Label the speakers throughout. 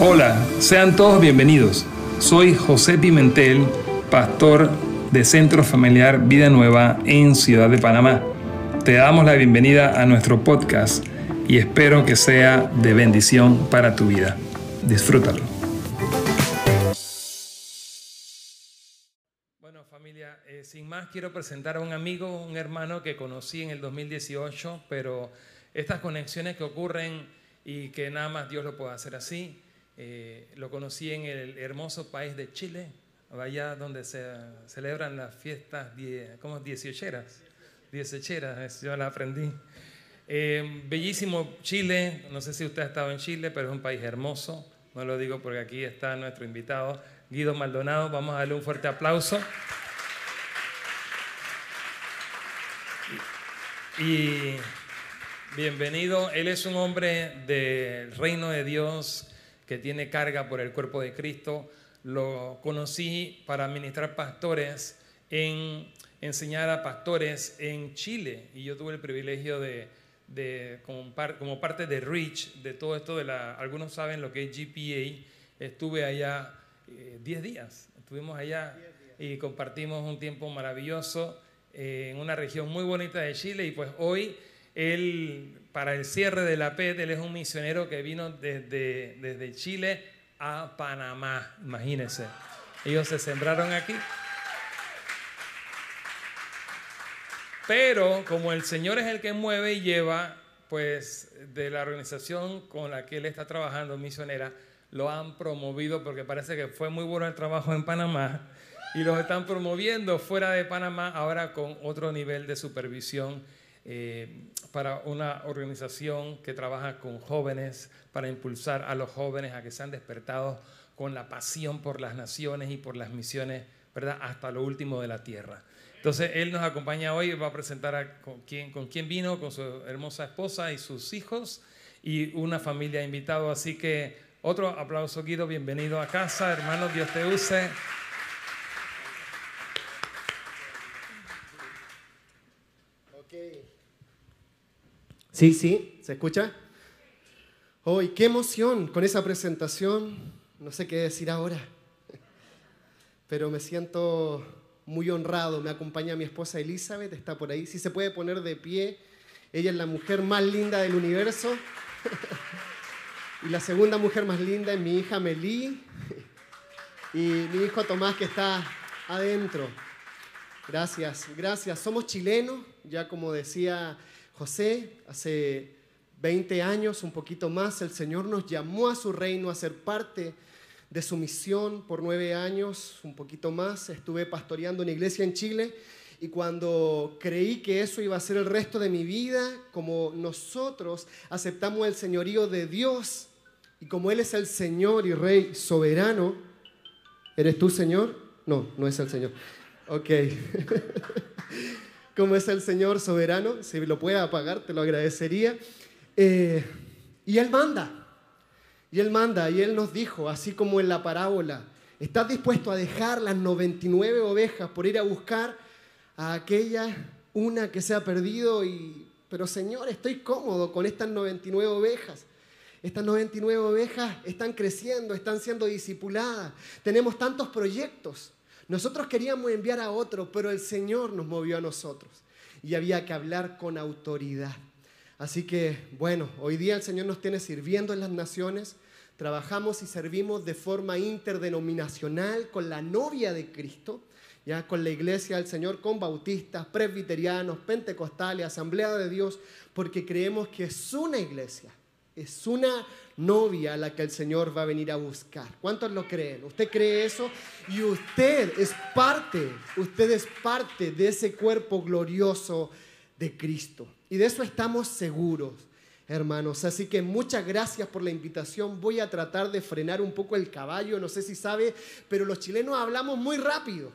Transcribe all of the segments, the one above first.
Speaker 1: Hola, sean todos bienvenidos. Soy José Pimentel, pastor de Centro Familiar Vida Nueva en Ciudad de Panamá. Te damos la bienvenida a nuestro podcast y espero que sea de bendición para tu vida. Disfrútalo. Bueno familia, eh, sin más quiero presentar a un amigo, un hermano que conocí en el 2018, pero estas conexiones que ocurren y que nada más Dios lo puede hacer así, eh, lo conocí en el hermoso país de Chile, allá donde se celebran las fiestas, ¿cómo? Dieciocheras. Dieciocheras, yo la aprendí. Eh, bellísimo Chile, no sé si usted ha estado en Chile, pero es un país hermoso. No lo digo porque aquí está nuestro invitado, Guido Maldonado. Vamos a darle un fuerte aplauso. Y bienvenido. Él es un hombre del reino de Dios que tiene carga por el cuerpo de Cristo. Lo conocí para administrar pastores, en enseñar a pastores en Chile. Y yo tuve el privilegio de, de como, como, parte de Reach, de todo esto de la, algunos saben lo que es GPA, estuve allá 10 eh, días, estuvimos allá y compartimos un tiempo maravilloso eh, en una región muy bonita de Chile. Y pues hoy él, para el cierre de la PET, él es un misionero que vino desde, desde Chile a Panamá, imagínense. Ellos se sembraron aquí. Pero como el Señor es el que mueve y lleva, pues de la organización con la que él está trabajando, misionera, lo han promovido porque parece que fue muy bueno el trabajo en Panamá y los están promoviendo fuera de Panamá ahora con otro nivel de supervisión eh, para una organización que trabaja con jóvenes, para impulsar a los jóvenes a que sean despertados con la pasión por las naciones y por las misiones, ¿verdad? Hasta lo último de la tierra. Entonces, él nos acompaña hoy, va a presentar con, quién, con quién vino, con su hermosa esposa y sus hijos y una familia invitado. Así que otro aplauso, Guido, bienvenido a casa, hermano, Dios te use.
Speaker 2: Sí, sí, ¿se escucha? Hoy, qué emoción con esa presentación. No sé qué decir ahora, pero me siento muy honrado. Me acompaña mi esposa Elizabeth, está por ahí. Si se puede poner de pie, ella es la mujer más linda del universo. y la segunda mujer más linda es mi hija Melí y mi hijo Tomás que está adentro. Gracias, gracias. Somos chilenos, ya como decía José, hace 20 años, un poquito más, el Señor nos llamó a su reino a ser parte de su misión por nueve años, un poquito más. Estuve pastoreando una iglesia en Chile y cuando creí que eso iba a ser el resto de mi vida, como nosotros aceptamos el señorío de Dios y como Él es el Señor y Rey soberano, ¿eres tú Señor? No, no es el Señor. Ok. como es el Señor soberano, si lo puede apagar, te lo agradecería. Eh, y Él manda, y Él manda, y Él nos dijo, así como en la parábola, ¿estás dispuesto a dejar las 99 ovejas por ir a buscar a aquella una que se ha perdido? Y, pero Señor, estoy cómodo con estas 99 ovejas. Estas 99 ovejas están creciendo, están siendo discipuladas. Tenemos tantos proyectos. Nosotros queríamos enviar a otro, pero el Señor nos movió a nosotros y había que hablar con autoridad. Así que, bueno, hoy día el Señor nos tiene sirviendo en las naciones. Trabajamos y servimos de forma interdenominacional con la novia de Cristo, ya con la iglesia del Señor, con bautistas, presbiterianos, pentecostales, asamblea de Dios, porque creemos que es una iglesia, es una novia a la que el Señor va a venir a buscar. ¿Cuántos lo creen? ¿Usted cree eso? Y usted es parte, usted es parte de ese cuerpo glorioso de Cristo. Y de eso estamos seguros, hermanos. Así que muchas gracias por la invitación. Voy a tratar de frenar un poco el caballo, no sé si sabe, pero los chilenos hablamos muy rápido.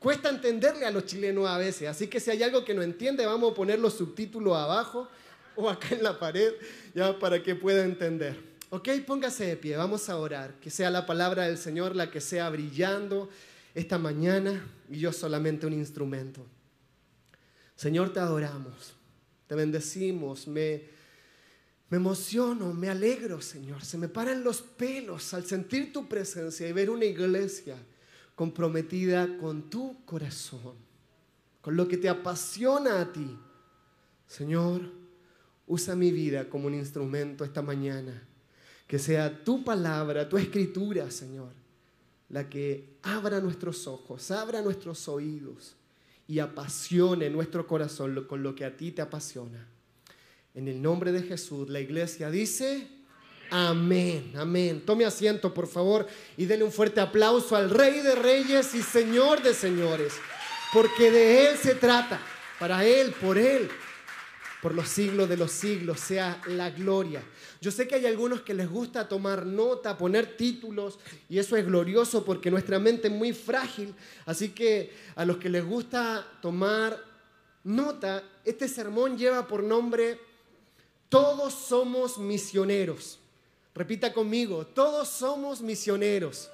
Speaker 2: Cuesta entenderle a los chilenos a veces, así que si hay algo que no entiende, vamos a poner los subtítulos abajo o acá en la pared, ya para que pueda entender. Ok, póngase de pie, vamos a orar. Que sea la palabra del Señor la que sea brillando esta mañana y yo solamente un instrumento. Señor, te adoramos, te bendecimos, me, Me emociono, me alegro, Señor. Se me paran los pelos al sentir tu presencia y ver una iglesia comprometida con tu corazón, con lo que te apasiona a ti. Señor, usa mi vida como un instrumento esta mañana. Que sea tu palabra, tu escritura, Señor, la que abra nuestros ojos, abra nuestros oídos y apasione nuestro corazón con lo que a ti te apasiona. En el nombre de Jesús, la iglesia dice, amén, amén. Tome asiento, por favor, y denle un fuerte aplauso al Rey de Reyes y Señor de Señores, porque de Él se trata, para Él, por Él, por los siglos de los siglos, sea la gloria. Yo sé que hay algunos que les gusta tomar nota, poner títulos, y eso es glorioso porque nuestra mente es muy frágil, así que a los que les gusta tomar nota, este sermón lleva por nombre todos somos misioneros. Repita conmigo, todos somos misioneros.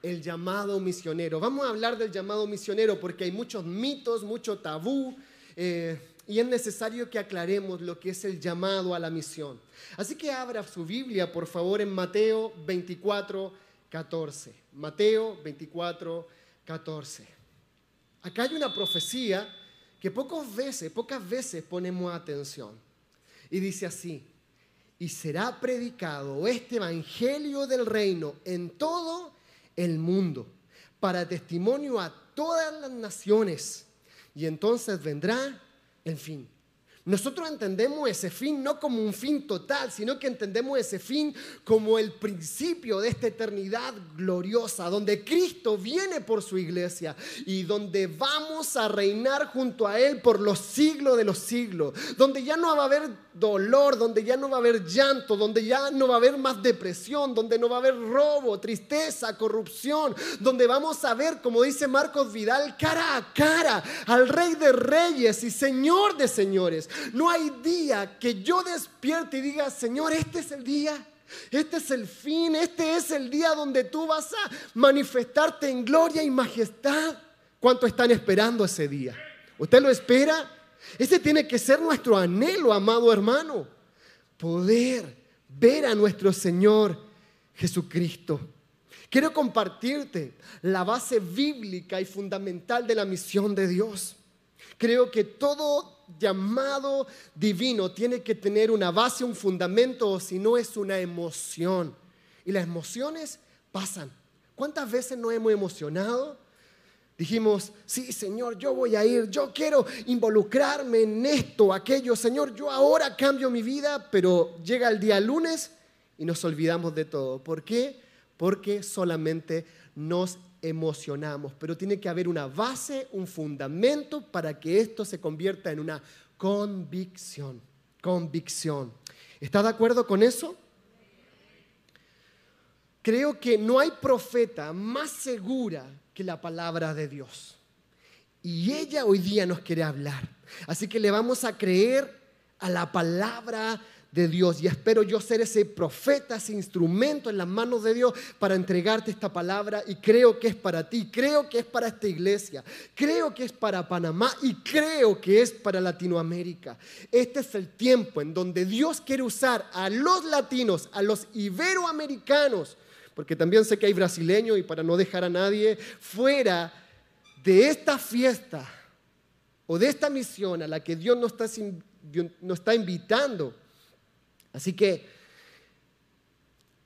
Speaker 2: El llamado misionero. Vamos a hablar del llamado misionero porque hay muchos mitos, mucho tabú. Eh, y es necesario que aclaremos lo que es el llamado a la misión. Así que abra su Biblia, por favor, en Mateo 24, 14. Mateo 24, 14. Acá hay una profecía que pocas veces, pocas veces ponemos atención. Y dice así, y será predicado este Evangelio del reino en todo el mundo, para testimonio a todas las naciones. Y entonces vendrá el fin. Nosotros entendemos ese fin no como un fin total, sino que entendemos ese fin como el principio de esta eternidad gloriosa, donde Cristo viene por su iglesia y donde vamos a reinar junto a Él por los siglos de los siglos, donde ya no va a haber dolor, donde ya no va a haber llanto, donde ya no va a haber más depresión, donde no va a haber robo, tristeza, corrupción, donde vamos a ver, como dice Marcos Vidal, cara a cara al Rey de Reyes y Señor de Señores. No hay día que yo despierte y diga, Señor, este es el día. Este es el fin, este es el día donde tú vas a manifestarte en gloria y majestad. ¿Cuánto están esperando ese día? ¿Usted lo espera? Ese tiene que ser nuestro anhelo, amado hermano. Poder ver a nuestro Señor Jesucristo. Quiero compartirte la base bíblica y fundamental de la misión de Dios. Creo que todo llamado divino tiene que tener una base, un fundamento, o si no es una emoción. Y las emociones pasan. ¿Cuántas veces nos hemos emocionado? Dijimos, sí, Señor, yo voy a ir, yo quiero involucrarme en esto, aquello, Señor, yo ahora cambio mi vida, pero llega el día lunes y nos olvidamos de todo. ¿Por qué? Porque solamente nos emocionamos, pero tiene que haber una base, un fundamento para que esto se convierta en una convicción, convicción. ¿Está de acuerdo con eso? Creo que no hay profeta más segura la palabra de Dios. Y ella hoy día nos quiere hablar. Así que le vamos a creer a la palabra de Dios. Y espero yo ser ese profeta, ese instrumento en las manos de Dios para entregarte esta palabra. Y creo que es para ti, creo que es para esta iglesia, creo que es para Panamá y creo que es para Latinoamérica. Este es el tiempo en donde Dios quiere usar a los latinos, a los iberoamericanos, porque también sé que hay brasileños y para no dejar a nadie fuera de esta fiesta o de esta misión a la que Dios nos está, nos está invitando. Así que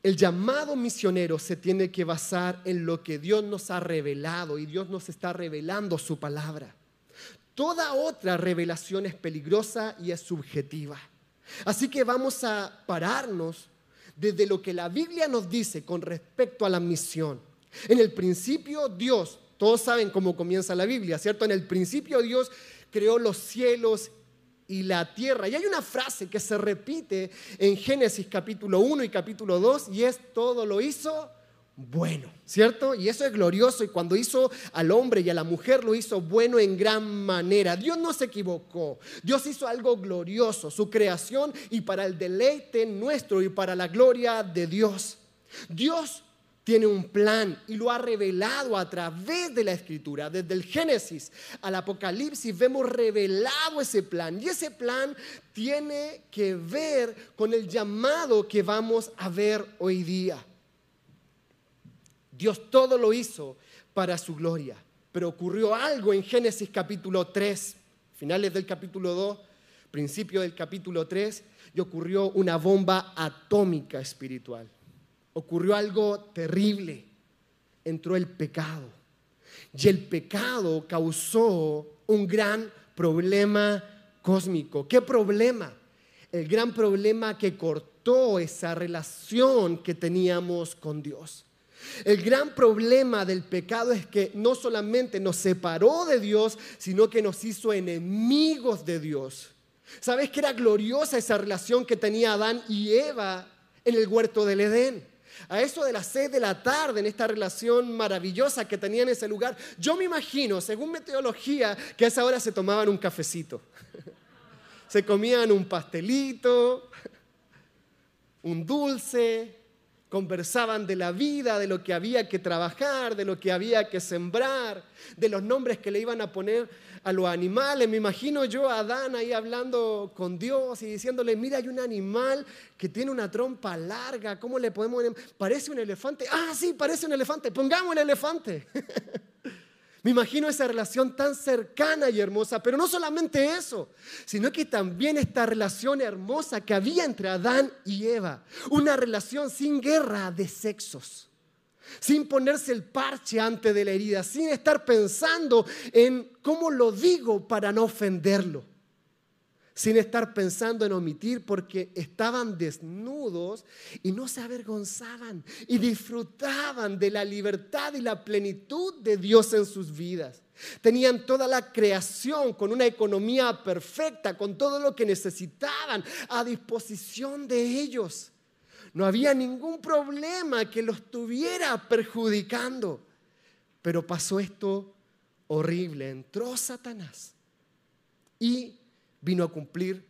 Speaker 2: el llamado misionero se tiene que basar en lo que Dios nos ha revelado y Dios nos está revelando su palabra. Toda otra revelación es peligrosa y es subjetiva. Así que vamos a pararnos desde lo que la Biblia nos dice con respecto a la misión. En el principio Dios, todos saben cómo comienza la Biblia, ¿cierto? En el principio Dios creó los cielos y la tierra. Y hay una frase que se repite en Génesis capítulo 1 y capítulo 2 y es todo lo hizo bueno, ¿cierto? Y eso es glorioso. Y cuando hizo al hombre y a la mujer, lo hizo bueno en gran manera. Dios no se equivocó. Dios hizo algo glorioso, su creación y para el deleite nuestro y para la gloria de Dios. Dios tiene un plan y lo ha revelado a través de la escritura. Desde el Génesis al Apocalipsis vemos revelado ese plan y ese plan tiene que ver con el llamado que vamos a ver hoy día. Dios todo lo hizo para su gloria, pero ocurrió algo en Génesis capítulo 3, finales del capítulo 2, principio del capítulo 3, y ocurrió una bomba atómica espiritual ocurrió algo terrible. Entró el pecado. Y el pecado causó un gran problema cósmico. ¿Qué problema? El gran problema que cortó esa relación que teníamos con Dios. El gran problema del pecado es que no solamente nos separó de Dios, sino que nos hizo enemigos de Dios. ¿Sabes que era gloriosa esa relación que tenía Adán y Eva en el huerto del Edén? a eso de las seis de la tarde, en esta relación maravillosa que tenía en ese lugar, yo me imagino, según mi teología, que a esa hora se tomaban un cafecito. Se comían un pastelito, un dulce, conversaban de la vida, de lo que había que trabajar, de lo que había que sembrar, de los nombres que le iban a poner a los animales. Me imagino yo a Adán ahí hablando con Dios y diciéndole, mira, hay un animal que tiene una trompa larga, ¿cómo le podemos... Parece un elefante. Ah, sí, parece un elefante. Pongamos el elefante. Me imagino esa relación tan cercana y hermosa, pero no solamente eso, sino que también esta relación hermosa que había entre Adán y Eva, una relación sin guerra de sexos sin ponerse el parche antes de la herida, sin estar pensando en cómo lo digo para no ofenderlo, sin estar pensando en omitir porque estaban desnudos y no se avergonzaban y disfrutaban de la libertad y la plenitud de Dios en sus vidas. Tenían toda la creación con una economía perfecta, con todo lo que necesitaban a disposición de ellos. No había ningún problema que lo estuviera perjudicando. Pero pasó esto horrible. Entró Satanás y vino a cumplir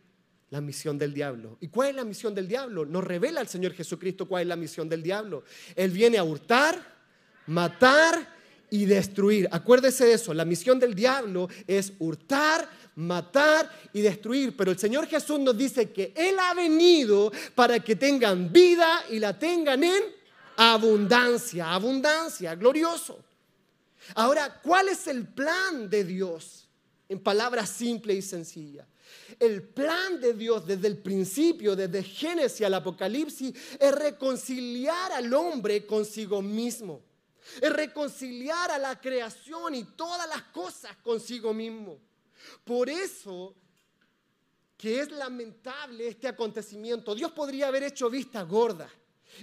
Speaker 2: la misión del diablo. ¿Y cuál es la misión del diablo? Nos revela el Señor Jesucristo cuál es la misión del diablo. Él viene a hurtar, matar y destruir. Acuérdese de eso, la misión del diablo es hurtar, matar y destruir. Pero el Señor Jesús nos dice que Él ha venido para que tengan vida y la tengan en abundancia, abundancia, glorioso. Ahora, ¿cuál es el plan de Dios? En palabras simples y sencillas. El plan de Dios desde el principio, desde Génesis al Apocalipsis, es reconciliar al hombre consigo mismo. Es reconciliar a la creación y todas las cosas consigo mismo. Por eso que es lamentable este acontecimiento. Dios podría haber hecho vista gorda.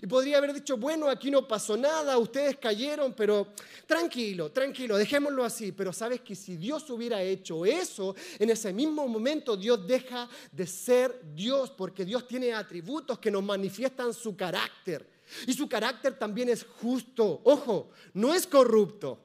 Speaker 2: Y podría haber dicho, bueno, aquí no pasó nada, ustedes cayeron, pero tranquilo, tranquilo, dejémoslo así. Pero sabes que si Dios hubiera hecho eso, en ese mismo momento Dios deja de ser Dios, porque Dios tiene atributos que nos manifiestan su carácter. Y su carácter también es justo. Ojo, no es corrupto,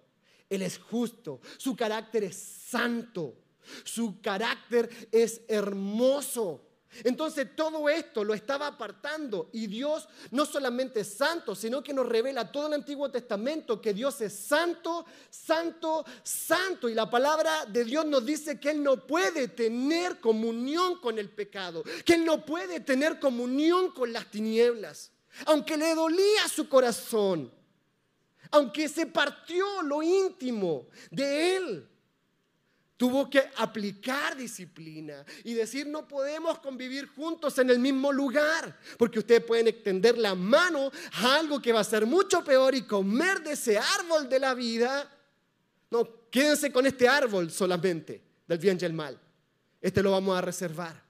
Speaker 2: Él es justo. Su carácter es santo. Su carácter es hermoso. Entonces todo esto lo estaba apartando y Dios no solamente es santo, sino que nos revela todo el Antiguo Testamento que Dios es santo, santo, santo. Y la palabra de Dios nos dice que Él no puede tener comunión con el pecado, que Él no puede tener comunión con las tinieblas, aunque le dolía su corazón, aunque se partió lo íntimo de Él tuvo que aplicar disciplina y decir no podemos convivir juntos en el mismo lugar, porque ustedes pueden extender la mano a algo que va a ser mucho peor y comer de ese árbol de la vida. No, quédense con este árbol solamente del bien y el mal. Este lo vamos a reservar.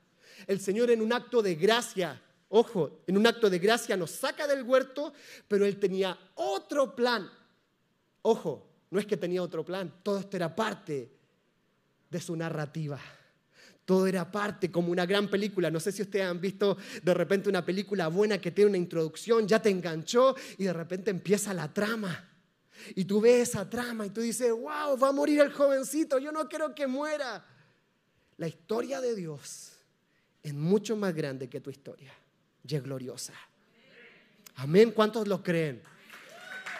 Speaker 2: El Señor en un acto de gracia, ojo, en un acto de gracia nos saca del huerto, pero Él tenía otro plan. Ojo, no es que tenía otro plan, todo esto era parte de su narrativa. Todo era parte, como una gran película. No sé si ustedes han visto de repente una película buena que tiene una introducción, ya te enganchó y de repente empieza la trama. Y tú ves esa trama y tú dices, wow, va a morir el jovencito, yo no quiero que muera. La historia de Dios es mucho más grande que tu historia y es gloriosa. Amén, ¿cuántos lo creen?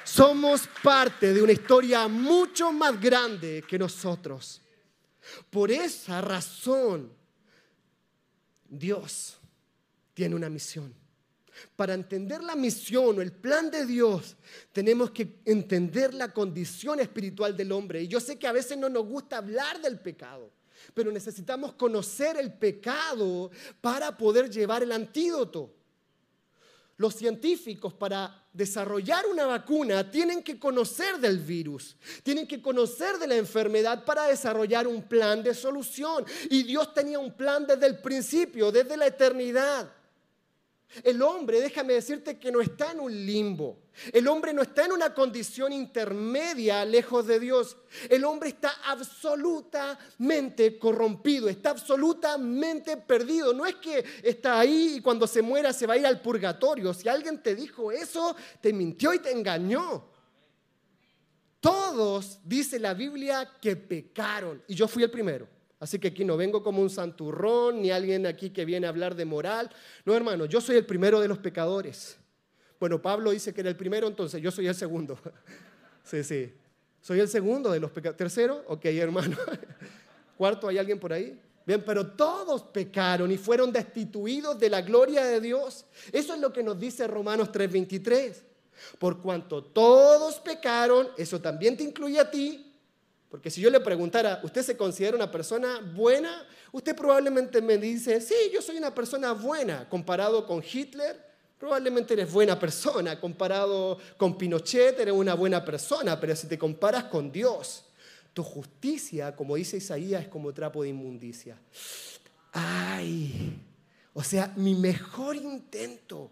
Speaker 2: Somos parte de una historia mucho más grande que nosotros. Por esa razón, Dios tiene una misión. Para entender la misión o el plan de Dios, tenemos que entender la condición espiritual del hombre. Y yo sé que a veces no nos gusta hablar del pecado, pero necesitamos conocer el pecado para poder llevar el antídoto. Los científicos para desarrollar una vacuna tienen que conocer del virus, tienen que conocer de la enfermedad para desarrollar un plan de solución. Y Dios tenía un plan desde el principio, desde la eternidad. El hombre, déjame decirte que no está en un limbo. El hombre no está en una condición intermedia lejos de Dios. El hombre está absolutamente corrompido, está absolutamente perdido. No es que está ahí y cuando se muera se va a ir al purgatorio. Si alguien te dijo eso, te mintió y te engañó. Todos, dice la Biblia, que pecaron. Y yo fui el primero. Así que aquí no vengo como un santurrón, ni alguien aquí que viene a hablar de moral. No, hermano, yo soy el primero de los pecadores. Bueno, Pablo dice que era el primero, entonces yo soy el segundo. Sí, sí. Soy el segundo de los pecadores. ¿Tercero? Ok, hermano. ¿Cuarto? ¿Hay alguien por ahí? Bien, pero todos pecaron y fueron destituidos de la gloria de Dios. Eso es lo que nos dice Romanos 3:23. Por cuanto todos pecaron, eso también te incluye a ti, porque si yo le preguntara, ¿usted se considera una persona buena? Usted probablemente me dice, sí, yo soy una persona buena. Comparado con Hitler, probablemente eres buena persona. Comparado con Pinochet, eres una buena persona. Pero si te comparas con Dios, tu justicia, como dice Isaías, es como trapo de inmundicia. Ay, o sea, mi mejor intento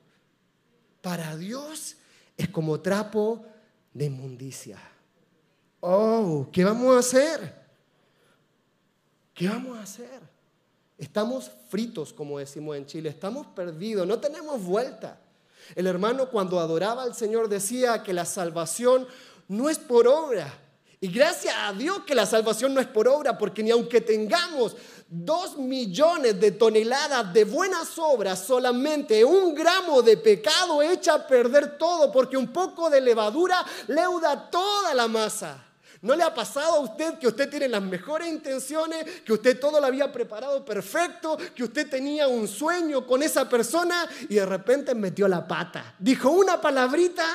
Speaker 2: para Dios es como trapo de inmundicia. Oh, ¿qué vamos a hacer? ¿Qué vamos a hacer? Estamos fritos, como decimos en Chile, estamos perdidos, no tenemos vuelta. El hermano cuando adoraba al Señor decía que la salvación no es por obra. Y gracias a Dios que la salvación no es por obra, porque ni aunque tengamos dos millones de toneladas de buenas obras, solamente un gramo de pecado echa a perder todo, porque un poco de levadura leuda toda la masa. ¿No le ha pasado a usted que usted tiene las mejores intenciones, que usted todo lo había preparado perfecto, que usted tenía un sueño con esa persona y de repente metió la pata? Dijo una palabrita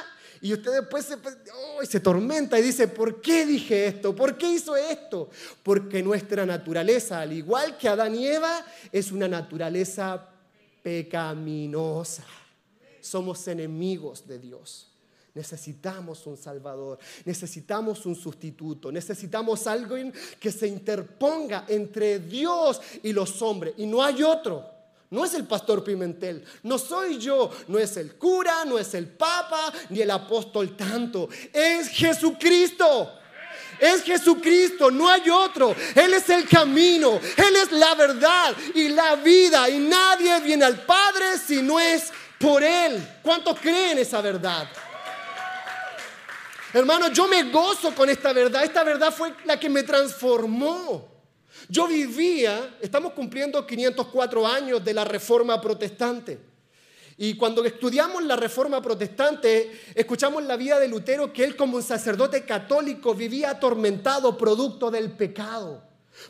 Speaker 2: y usted después se, se tormenta y dice, ¿por qué dije esto? ¿Por qué hizo esto? Porque nuestra naturaleza, al igual que Adán y Eva, es una naturaleza pecaminosa. Somos enemigos de Dios. Necesitamos un Salvador, necesitamos un sustituto, necesitamos alguien que se interponga entre Dios y los hombres. Y no hay otro. No es el pastor Pimentel, no soy yo, no es el cura, no es el papa, ni el apóstol tanto. Es Jesucristo. Es Jesucristo, no hay otro. Él es el camino, Él es la verdad y la vida. Y nadie viene al Padre si no es por Él. ¿Cuántos creen esa verdad? Hermano, yo me gozo con esta verdad. Esta verdad fue la que me transformó. Yo vivía, estamos cumpliendo 504 años de la reforma protestante. Y cuando estudiamos la reforma protestante, escuchamos la vida de Lutero que él como un sacerdote católico vivía atormentado producto del pecado,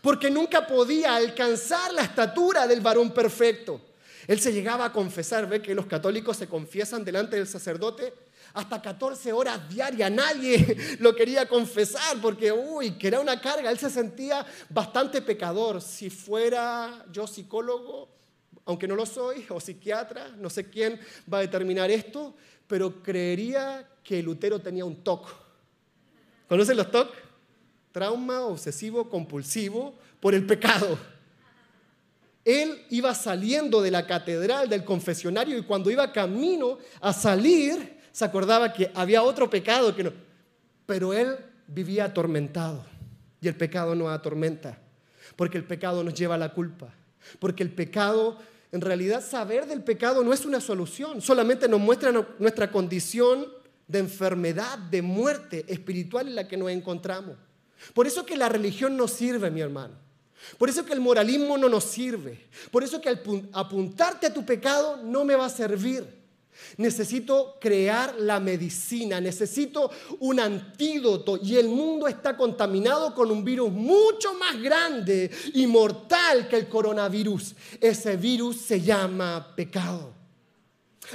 Speaker 2: porque nunca podía alcanzar la estatura del varón perfecto. Él se llegaba a confesar, ve que los católicos se confiesan delante del sacerdote hasta 14 horas diarias. Nadie lo quería confesar porque, uy, que era una carga. Él se sentía bastante pecador. Si fuera yo psicólogo, aunque no lo soy, o psiquiatra, no sé quién va a determinar esto, pero creería que Lutero tenía un TOC. ¿Conocen los TOC? Trauma obsesivo compulsivo por el pecado. Él iba saliendo de la catedral, del confesionario, y cuando iba camino a salir, se acordaba que había otro pecado que no. Pero él vivía atormentado. Y el pecado no atormenta. Porque el pecado nos lleva a la culpa. Porque el pecado, en realidad, saber del pecado no es una solución. Solamente nos muestra nuestra condición de enfermedad, de muerte espiritual en la que nos encontramos. Por eso que la religión no sirve, mi hermano. Por eso que el moralismo no nos sirve. Por eso que apuntarte a tu pecado no me va a servir. Necesito crear la medicina, necesito un antídoto y el mundo está contaminado con un virus mucho más grande y mortal que el coronavirus. Ese virus se llama pecado.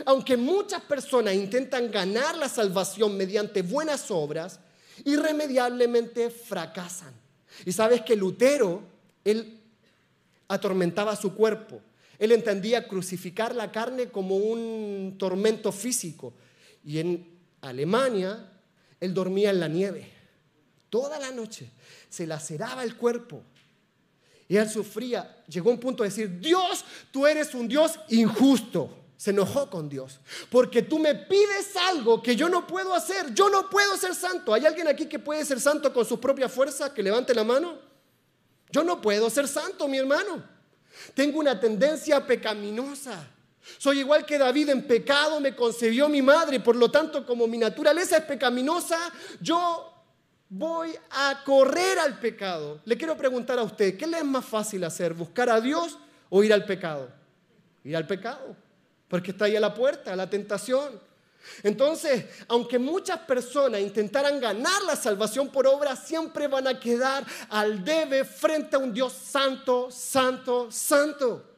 Speaker 2: Aunque muchas personas intentan ganar la salvación mediante buenas obras, irremediablemente fracasan. Y sabes que Lutero, él atormentaba su cuerpo. Él entendía crucificar la carne como un tormento físico. Y en Alemania, él dormía en la nieve. Toda la noche se laceraba el cuerpo. Y él sufría. Llegó un punto de decir, Dios, tú eres un Dios injusto. Se enojó con Dios. Porque tú me pides algo que yo no puedo hacer. Yo no puedo ser santo. ¿Hay alguien aquí que puede ser santo con su propia fuerza? Que levante la mano. Yo no puedo ser santo, mi hermano. Tengo una tendencia pecaminosa. Soy igual que David en pecado, me concebió mi madre. Por lo tanto, como mi naturaleza es pecaminosa, yo voy a correr al pecado. Le quiero preguntar a usted, ¿qué le es más fácil hacer? ¿Buscar a Dios o ir al pecado? Ir al pecado porque está ahí a la puerta, la tentación. Entonces, aunque muchas personas intentaran ganar la salvación por obra, siempre van a quedar al debe frente a un Dios santo, santo, santo.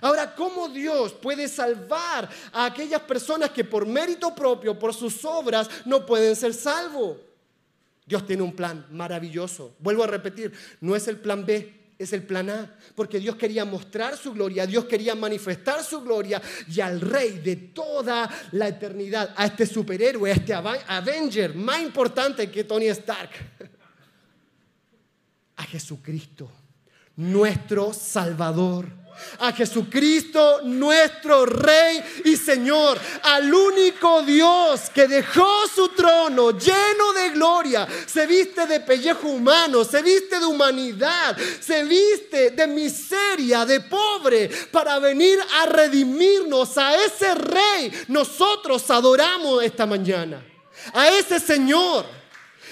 Speaker 2: Ahora, ¿cómo Dios puede salvar a aquellas personas que por mérito propio, por sus obras, no pueden ser salvos? Dios tiene un plan maravilloso. Vuelvo a repetir, no es el plan B, es el plan A, porque Dios quería mostrar su gloria, Dios quería manifestar su gloria y al rey de toda la eternidad, a este superhéroe, a este Avenger más importante que Tony Stark, a Jesucristo, nuestro Salvador a Jesucristo nuestro Rey y Señor, al único Dios que dejó su trono lleno de gloria, se viste de pellejo humano, se viste de humanidad, se viste de miseria, de pobre, para venir a redimirnos a ese Rey. Nosotros adoramos esta mañana, a ese Señor.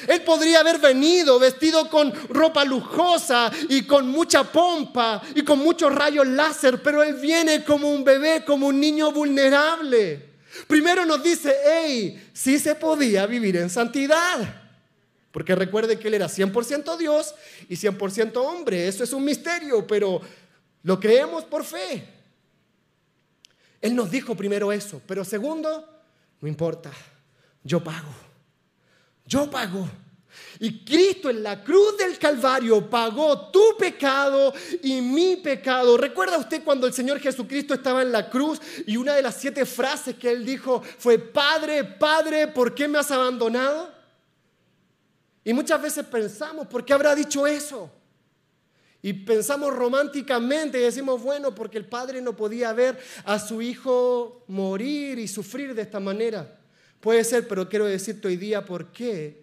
Speaker 2: Él podría haber venido vestido con ropa lujosa y con mucha pompa y con muchos rayos láser, pero Él viene como un bebé, como un niño vulnerable. Primero nos dice, hey, sí se podía vivir en santidad. Porque recuerde que Él era 100% Dios y 100% hombre. Eso es un misterio, pero lo creemos por fe. Él nos dijo primero eso, pero segundo, no importa, yo pago. Yo pago. Y Cristo en la cruz del Calvario pagó tu pecado y mi pecado. ¿Recuerda usted cuando el Señor Jesucristo estaba en la cruz y una de las siete frases que él dijo fue, Padre, Padre, ¿por qué me has abandonado? Y muchas veces pensamos, ¿por qué habrá dicho eso? Y pensamos románticamente y decimos, bueno, porque el Padre no podía ver a su hijo morir y sufrir de esta manera. Puede ser, pero quiero decirte hoy día por qué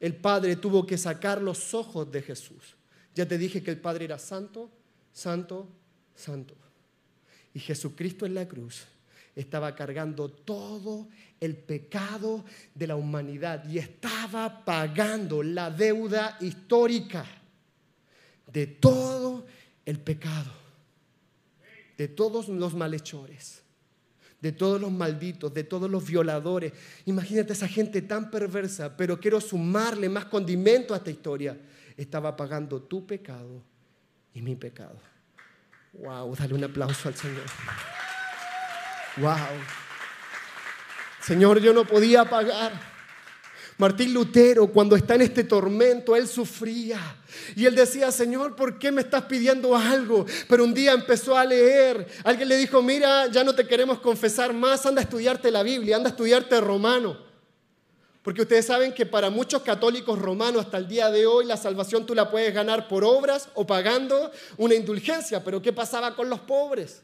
Speaker 2: el Padre tuvo que sacar los ojos de Jesús. Ya te dije que el Padre era santo, santo, santo. Y Jesucristo en la cruz estaba cargando todo el pecado de la humanidad y estaba pagando la deuda histórica de todo el pecado, de todos los malhechores de todos los malditos, de todos los violadores. Imagínate esa gente tan perversa, pero quiero sumarle más condimento a esta historia. Estaba pagando tu pecado y mi pecado. Wow, dale un aplauso al Señor. Wow. Señor, yo no podía pagar. Martín Lutero, cuando está en este tormento, él sufría. Y él decía, Señor, ¿por qué me estás pidiendo algo? Pero un día empezó a leer. Alguien le dijo, mira, ya no te queremos confesar más, anda a estudiarte la Biblia, anda a estudiarte romano. Porque ustedes saben que para muchos católicos romanos hasta el día de hoy la salvación tú la puedes ganar por obras o pagando una indulgencia. Pero ¿qué pasaba con los pobres?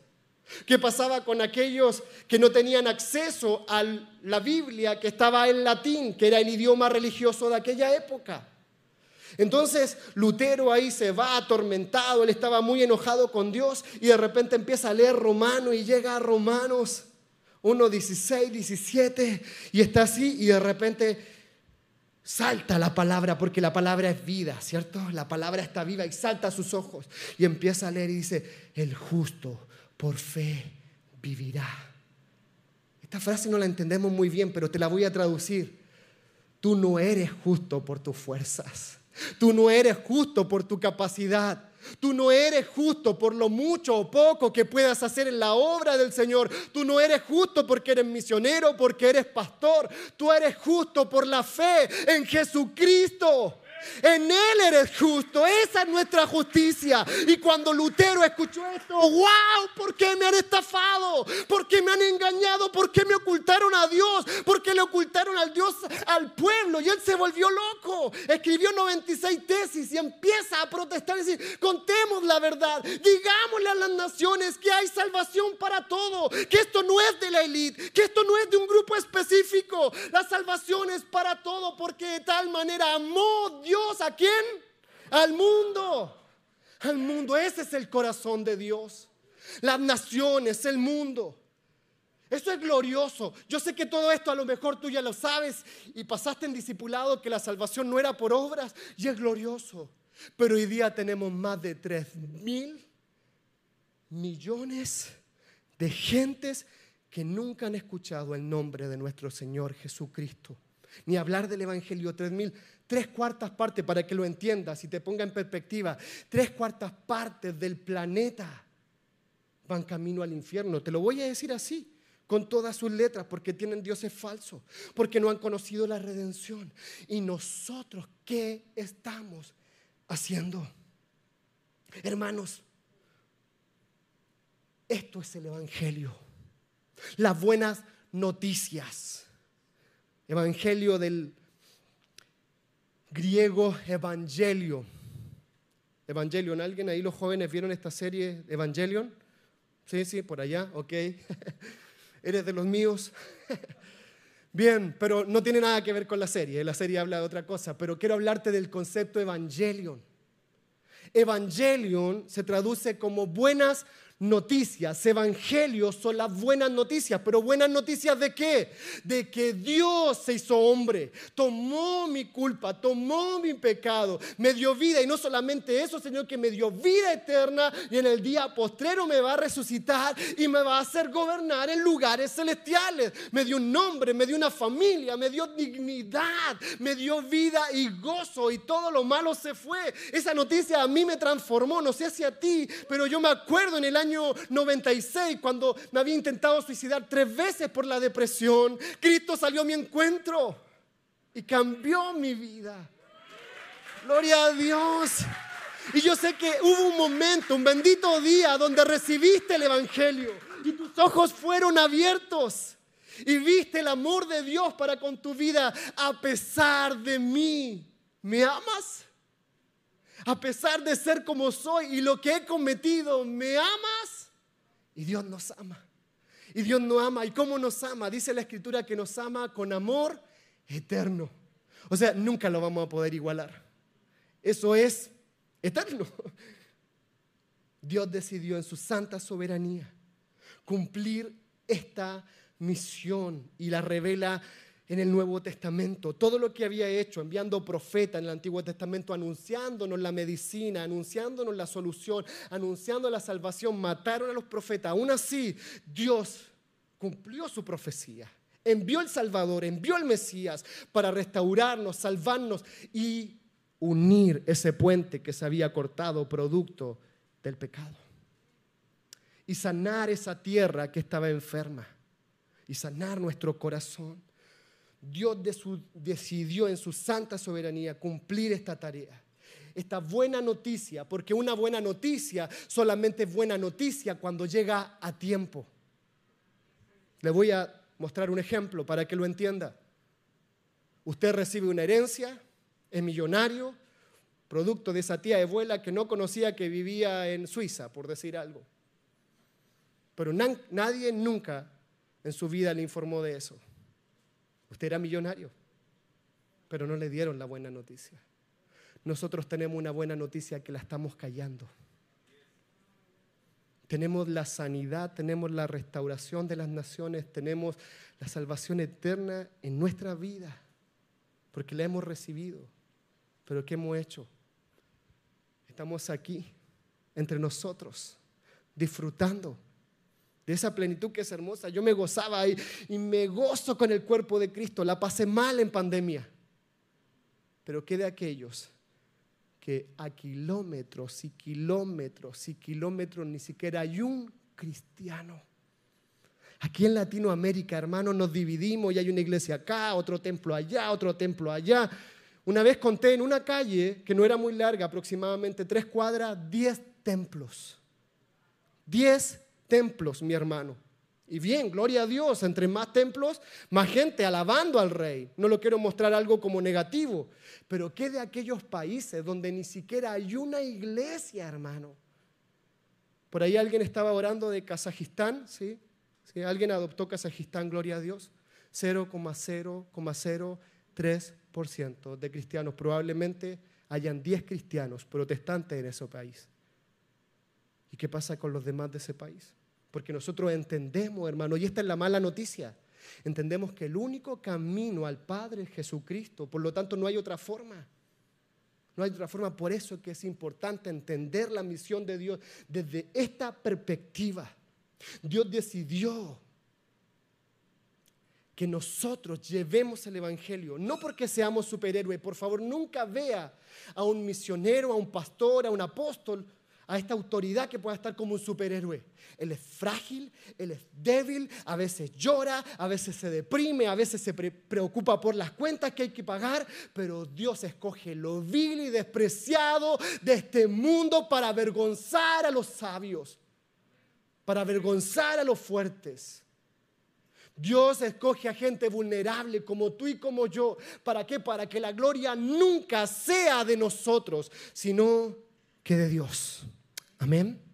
Speaker 2: ¿Qué pasaba con aquellos que no tenían acceso a la Biblia que estaba en latín, que era el idioma religioso de aquella época? Entonces Lutero ahí se va atormentado, él estaba muy enojado con Dios y de repente empieza a leer Romano y llega a Romanos 1, 16, 17 y está así y de repente salta la palabra porque la palabra es vida, ¿cierto? La palabra está viva y salta a sus ojos y empieza a leer y dice, el justo por fe vivirá. Esta frase no la entendemos muy bien, pero te la voy a traducir. Tú no eres justo por tus fuerzas. Tú no eres justo por tu capacidad. Tú no eres justo por lo mucho o poco que puedas hacer en la obra del Señor. Tú no eres justo porque eres misionero, porque eres pastor. Tú eres justo por la fe en Jesucristo. En Él eres justo. Esa es nuestra justicia. Y cuando Lutero escuchó esto, wow, ¿por qué me han estafado? ¿Por qué me han engañado? ¿Por qué me ocultaron a Dios? ¿Por qué le ocultaron al Dios al pueblo? Y él se volvió loco. Escribió 96 tesis y empieza a protestar y decir, contemos la verdad. Digámosle a las naciones que hay salvación para todo. Que esto no es de la élite. Que esto no es de un grupo específico. La salvación es para todo porque de tal manera amó Dios a quién? Al mundo. Al mundo. Ese es el corazón de Dios. Las naciones, el mundo. Eso es glorioso. Yo sé que todo esto a lo mejor tú ya lo sabes y pasaste en discipulado que la salvación no era por obras y es glorioso. Pero hoy día tenemos más de 3 mil millones de gentes que nunca han escuchado el nombre de nuestro Señor Jesucristo. Ni hablar del Evangelio. 3 mil tres cuartas partes, para que lo entiendas y te ponga en perspectiva, tres cuartas partes del planeta van camino al infierno. Te lo voy a decir así, con todas sus letras, porque tienen dioses falsos, porque no han conocido la redención. ¿Y nosotros qué estamos haciendo? Hermanos, esto es el Evangelio. Las buenas noticias. Evangelio del griego evangelio. Evangelion, ¿alguien ahí los jóvenes vieron esta serie Evangelion? Sí, sí, por allá, ok. ¿Eres de los míos? Bien, pero no tiene nada que ver con la serie, la serie habla de otra cosa, pero quiero hablarte del concepto Evangelion. Evangelion se traduce como buenas noticias, evangelios son las buenas noticias, pero buenas noticias de qué? De que Dios se hizo hombre, tomó mi culpa, tomó mi pecado, me dio vida y no solamente eso, Señor, que me dio vida eterna y en el día postrero me va a resucitar y me va a hacer gobernar en lugares celestiales. Me dio un nombre, me dio una familia, me dio dignidad, me dio vida y gozo y todo lo malo se fue. Esa noticia a mí me transformó, no sé si a ti, pero yo me acuerdo en el año año 96, cuando me había intentado suicidar tres veces por la depresión, Cristo salió a mi encuentro y cambió mi vida. Gloria a Dios. Y yo sé que hubo un momento, un bendito día donde recibiste el Evangelio y tus ojos fueron abiertos y viste el amor de Dios para con tu vida a pesar de mí. ¿Me amas? A pesar de ser como soy y lo que he cometido, ¿me amas? Y Dios nos ama. Y Dios nos ama. ¿Y cómo nos ama? Dice la escritura que nos ama con amor eterno. O sea, nunca lo vamos a poder igualar. Eso es eterno. Dios decidió en su santa soberanía cumplir esta misión y la revela en el Nuevo Testamento. Todo lo que había hecho, enviando profetas en el Antiguo Testamento, anunciándonos la medicina, anunciándonos la solución, anunciando la salvación, mataron a los profetas. Aún así, Dios cumplió su profecía. Envió el Salvador, envió el Mesías para restaurarnos, salvarnos y unir ese puente que se había cortado producto del pecado. Y sanar esa tierra que estaba enferma. Y sanar nuestro corazón. Dios decidió en su santa soberanía cumplir esta tarea. Esta buena noticia, porque una buena noticia solamente es buena noticia cuando llega a tiempo. Le voy a mostrar un ejemplo para que lo entienda. Usted recibe una herencia, es millonario, producto de esa tía abuela que no conocía que vivía en Suiza, por decir algo. Pero nadie nunca en su vida le informó de eso. Usted era millonario, pero no le dieron la buena noticia. Nosotros tenemos una buena noticia que la estamos callando. Tenemos la sanidad, tenemos la restauración de las naciones, tenemos la salvación eterna en nuestra vida, porque la hemos recibido. Pero ¿qué hemos hecho? Estamos aquí, entre nosotros, disfrutando de esa plenitud que es hermosa. Yo me gozaba ahí y me gozo con el cuerpo de Cristo. La pasé mal en pandemia. Pero ¿qué de aquellos que a kilómetros y kilómetros y kilómetros ni siquiera hay un cristiano? Aquí en Latinoamérica, hermanos, nos dividimos y hay una iglesia acá, otro templo allá, otro templo allá. Una vez conté en una calle que no era muy larga, aproximadamente tres cuadras, diez templos. Diez templos, mi hermano. Y bien, gloria a Dios, entre más templos, más gente alabando al rey. No lo quiero mostrar algo como negativo, pero ¿qué de aquellos países donde ni siquiera hay una iglesia, hermano? Por ahí alguien estaba orando de Kazajistán, ¿sí? ¿Sí? Alguien adoptó Kazajistán, gloria a Dios. 0,0,03% de cristianos. Probablemente hayan 10 cristianos protestantes en ese país. ¿Y qué pasa con los demás de ese país? Porque nosotros entendemos, hermano, y esta es la mala noticia, entendemos que el único camino al Padre es Jesucristo, por lo tanto no hay otra forma. No hay otra forma, por eso es que es importante entender la misión de Dios desde esta perspectiva. Dios decidió que nosotros llevemos el Evangelio, no porque seamos superhéroes, por favor, nunca vea a un misionero, a un pastor, a un apóstol a esta autoridad que pueda estar como un superhéroe. Él es frágil, él es débil, a veces llora, a veces se deprime, a veces se preocupa por las cuentas que hay que pagar, pero Dios escoge lo vil y despreciado de este mundo para avergonzar a los sabios, para avergonzar a los fuertes. Dios escoge a gente vulnerable como tú y como yo. ¿Para qué? Para que la gloria nunca sea de nosotros, sino que de Dios. Amén.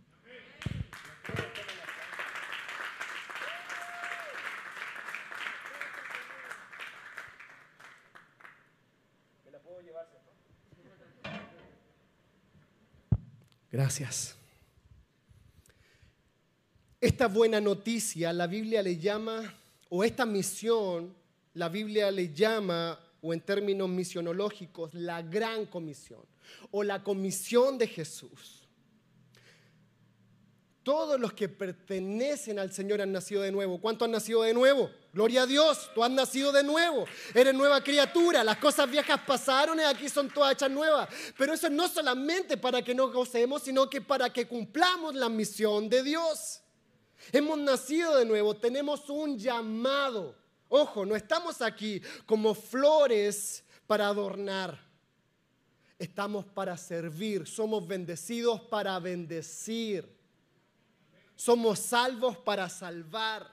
Speaker 2: Gracias. Esta buena noticia la Biblia le llama, o esta misión, la Biblia le llama, o en términos misionológicos, la gran comisión, o la comisión de Jesús. Todos los que pertenecen al Señor han nacido de nuevo. ¿Cuántos han nacido de nuevo? Gloria a Dios, tú has nacido de nuevo. Eres nueva criatura. Las cosas viejas pasaron y aquí son todas hechas nuevas. Pero eso no solamente para que nos gocemos, sino que para que cumplamos la misión de Dios. Hemos nacido de nuevo, tenemos un llamado. Ojo, no estamos aquí como flores para adornar. Estamos para servir. Somos bendecidos para bendecir. Somos salvos para salvar.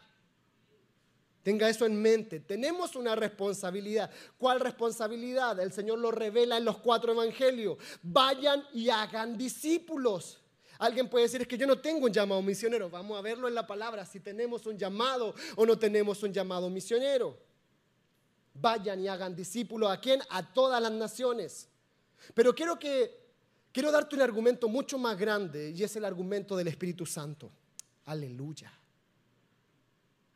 Speaker 2: Tenga eso en mente. Tenemos una responsabilidad. ¿Cuál responsabilidad? El Señor lo revela en los cuatro evangelios. Vayan y hagan discípulos. Alguien puede decir, es que yo no tengo un llamado misionero. Vamos a verlo en la palabra, si tenemos un llamado o no tenemos un llamado misionero. Vayan y hagan discípulos. ¿A quién? A todas las naciones. Pero quiero que, quiero darte un argumento mucho más grande y es el argumento del Espíritu Santo. Aleluya.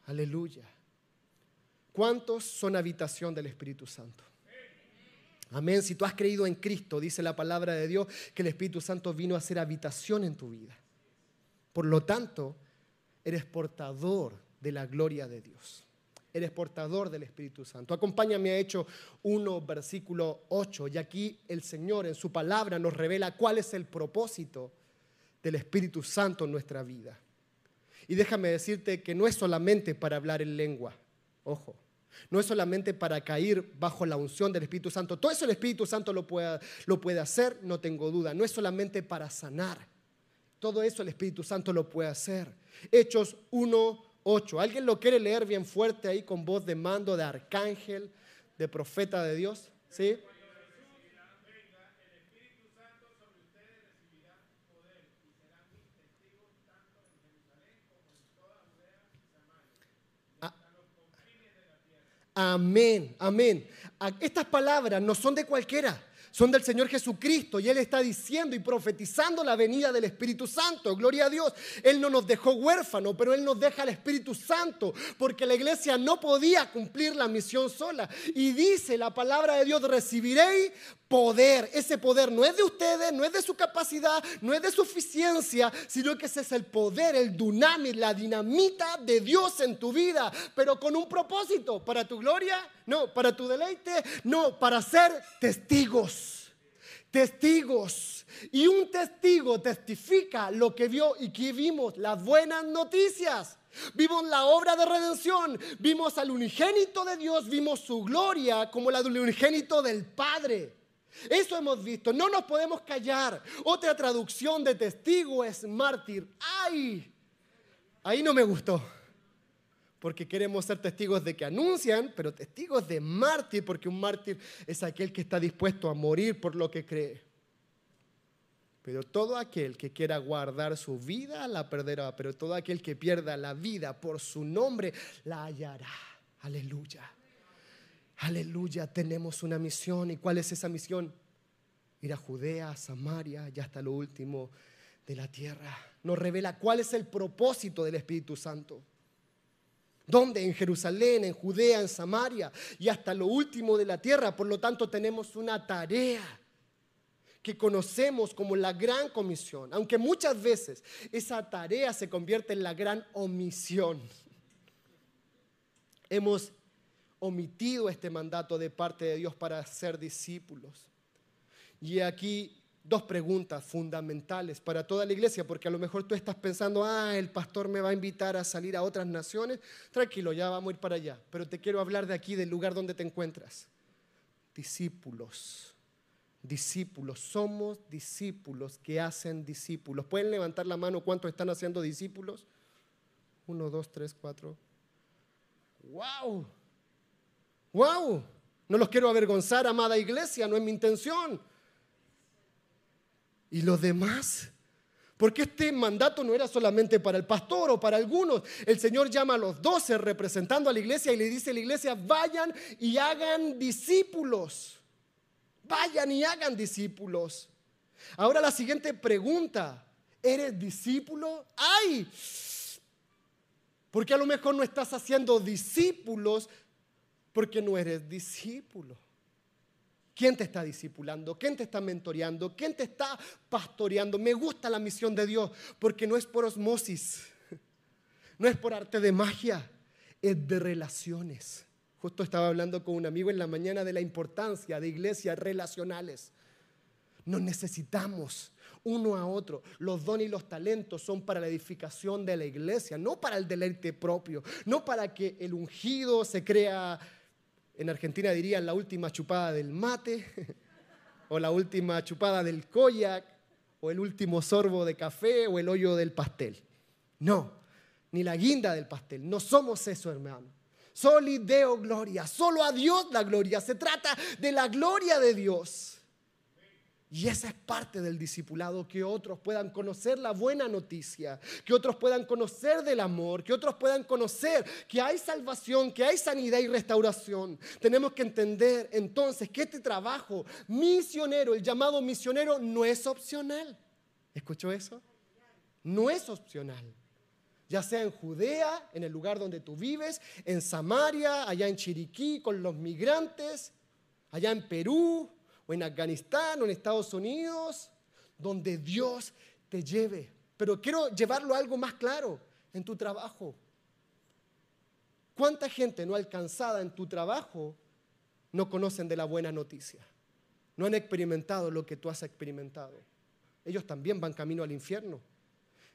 Speaker 2: Aleluya. ¿Cuántos son habitación del Espíritu Santo? Amén. Si tú has creído en Cristo, dice la palabra de Dios, que el Espíritu Santo vino a ser habitación en tu vida. Por lo tanto, eres portador de la gloria de Dios. Eres portador del Espíritu Santo. Acompáñame a Hechos 1, versículo 8. Y aquí el Señor en su palabra nos revela cuál es el propósito del Espíritu Santo en nuestra vida. Y déjame decirte que no es solamente para hablar en lengua, ojo, no es solamente para caer bajo la unción del Espíritu Santo. Todo eso el Espíritu Santo lo puede, lo puede hacer, no tengo duda. No es solamente para sanar. Todo eso el Espíritu Santo lo puede hacer. Hechos 1, 8. ¿Alguien lo quiere leer bien fuerte ahí con voz de mando de arcángel, de profeta de Dios? ¿Sí? Amén, amén. Estas palabras no son de cualquiera, son del Señor Jesucristo y Él está diciendo y profetizando la venida del Espíritu Santo. Gloria a Dios. Él no nos dejó huérfanos, pero Él nos deja el Espíritu Santo porque la iglesia no podía cumplir la misión sola. Y dice la palabra de Dios, recibiréis poder. Ese poder no es de ustedes, no es de su capacidad, no es de su eficiencia, sino que ese es el poder, el dunamit, la dinamita de Dios en tu vida, pero con un propósito, para tu gloria, no, para tu deleite, no, para ser testigos. Testigos. Y un testigo testifica lo que vio y que vimos, las buenas noticias. Vimos la obra de redención, vimos al unigénito de Dios, vimos su gloria como la del unigénito del Padre. Eso hemos visto, no nos podemos callar. Otra traducción de testigo es mártir. ¡Ay! Ahí no me gustó. Porque queremos ser testigos de que anuncian, pero testigos de mártir, porque un mártir es aquel que está dispuesto a morir por lo que cree. Pero todo aquel que quiera guardar su vida la perderá, pero todo aquel que pierda la vida por su nombre la hallará. Aleluya. Aleluya, tenemos una misión. ¿Y cuál es esa misión? Ir a Judea, a Samaria y hasta lo último de la tierra. Nos revela cuál es el propósito del Espíritu Santo. ¿Dónde? En Jerusalén, en Judea, en Samaria y hasta lo último de la tierra. Por lo tanto, tenemos una tarea que conocemos como la gran comisión, aunque muchas veces esa tarea se convierte en la gran omisión. Hemos omitido este mandato de parte de Dios para ser discípulos. Y aquí dos preguntas fundamentales para toda la iglesia, porque a lo mejor tú estás pensando, ah, el pastor me va a invitar a salir a otras naciones. Tranquilo, ya vamos a ir para allá. Pero te quiero hablar de aquí, del lugar donde te encuentras. Discípulos. Discípulos. Somos discípulos que hacen discípulos. ¿Pueden levantar la mano cuántos están haciendo discípulos? Uno, dos, tres, cuatro. ¡Wow! ¡Wow! No los quiero avergonzar, amada iglesia, no es mi intención. ¿Y los demás? Porque este mandato no era solamente para el pastor o para algunos. El Señor llama a los doce representando a la iglesia y le dice a la iglesia, vayan y hagan discípulos. Vayan y hagan discípulos. Ahora la siguiente pregunta, ¿eres discípulo? ¡Ay! Porque a lo mejor no estás haciendo discípulos porque no eres discípulo. ¿Quién te está discipulando? ¿Quién te está mentoreando? ¿Quién te está pastoreando? Me gusta la misión de Dios porque no es por osmosis, no es por arte de magia, es de relaciones. Justo estaba hablando con un amigo en la mañana de la importancia de iglesias relacionales. Nos necesitamos uno a otro. Los dones y los talentos son para la edificación de la iglesia, no para el deleite propio, no para que el ungido se crea en Argentina dirían la última chupada del mate, o la última chupada del koyak, o el último sorbo de café, o el hoyo del pastel. No, ni la guinda del pastel. No somos eso, hermano. Solideo gloria. Solo a Dios la gloria. Se trata de la gloria de Dios. Y esa es parte del discipulado, que otros puedan conocer la buena noticia, que otros puedan conocer del amor, que otros puedan conocer que hay salvación, que hay sanidad y restauración. Tenemos que entender entonces que este trabajo misionero, el llamado misionero, no es opcional. ¿Escuchó eso? No es opcional. Ya sea en Judea, en el lugar donde tú vives, en Samaria, allá en Chiriquí, con los migrantes, allá en Perú, o en Afganistán o en Estados Unidos, donde Dios te lleve. Pero quiero llevarlo a algo más claro, en tu trabajo. ¿Cuánta gente no alcanzada en tu trabajo no conocen de la buena noticia? No han experimentado lo que tú has experimentado. Ellos también van camino al infierno.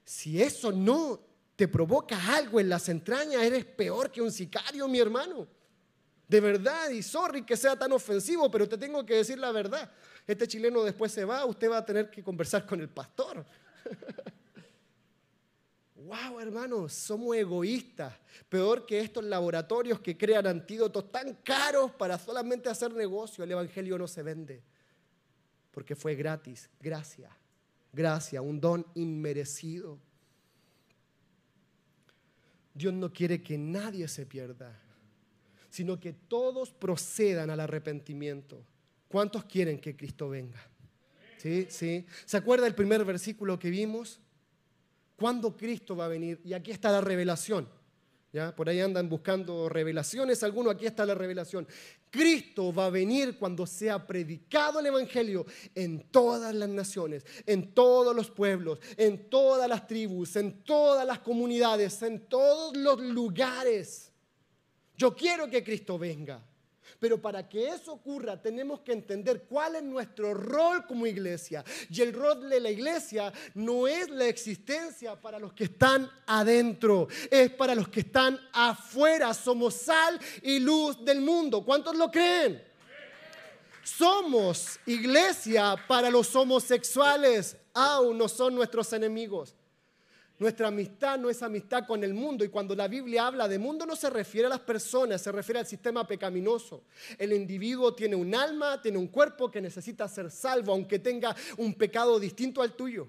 Speaker 2: Si eso no te provoca algo en las entrañas, eres peor que un sicario, mi hermano. De verdad, y sorry que sea tan ofensivo, pero te tengo que decir la verdad. Este chileno después se va, usted va a tener que conversar con el pastor. wow, hermanos, somos egoístas. Peor que estos laboratorios que crean antídotos tan caros para solamente hacer negocio. El Evangelio no se vende. Porque fue gratis, gracia, gracia, un don inmerecido. Dios no quiere que nadie se pierda sino que todos procedan al arrepentimiento. ¿Cuántos quieren que Cristo venga? ¿Sí? ¿Sí? ¿Se acuerda el primer versículo que vimos? ¿Cuándo Cristo va a venir? Y aquí está la revelación. ¿Ya? Por ahí andan buscando revelaciones, algunos aquí está la revelación. Cristo va a venir cuando sea predicado el Evangelio en todas las naciones, en todos los pueblos, en todas las tribus, en todas las comunidades, en todos los lugares. Yo quiero que Cristo venga. Pero para que eso ocurra tenemos que entender cuál es nuestro rol como iglesia. Y el rol de la iglesia no es la existencia para los que están adentro, es para los que están afuera. Somos sal y luz del mundo. ¿Cuántos lo creen? Somos iglesia para los homosexuales. Aún no son nuestros enemigos. Nuestra amistad no es amistad con el mundo y cuando la Biblia habla de mundo no se refiere a las personas, se refiere al sistema pecaminoso. El individuo tiene un alma, tiene un cuerpo que necesita ser salvo, aunque tenga un pecado distinto al tuyo.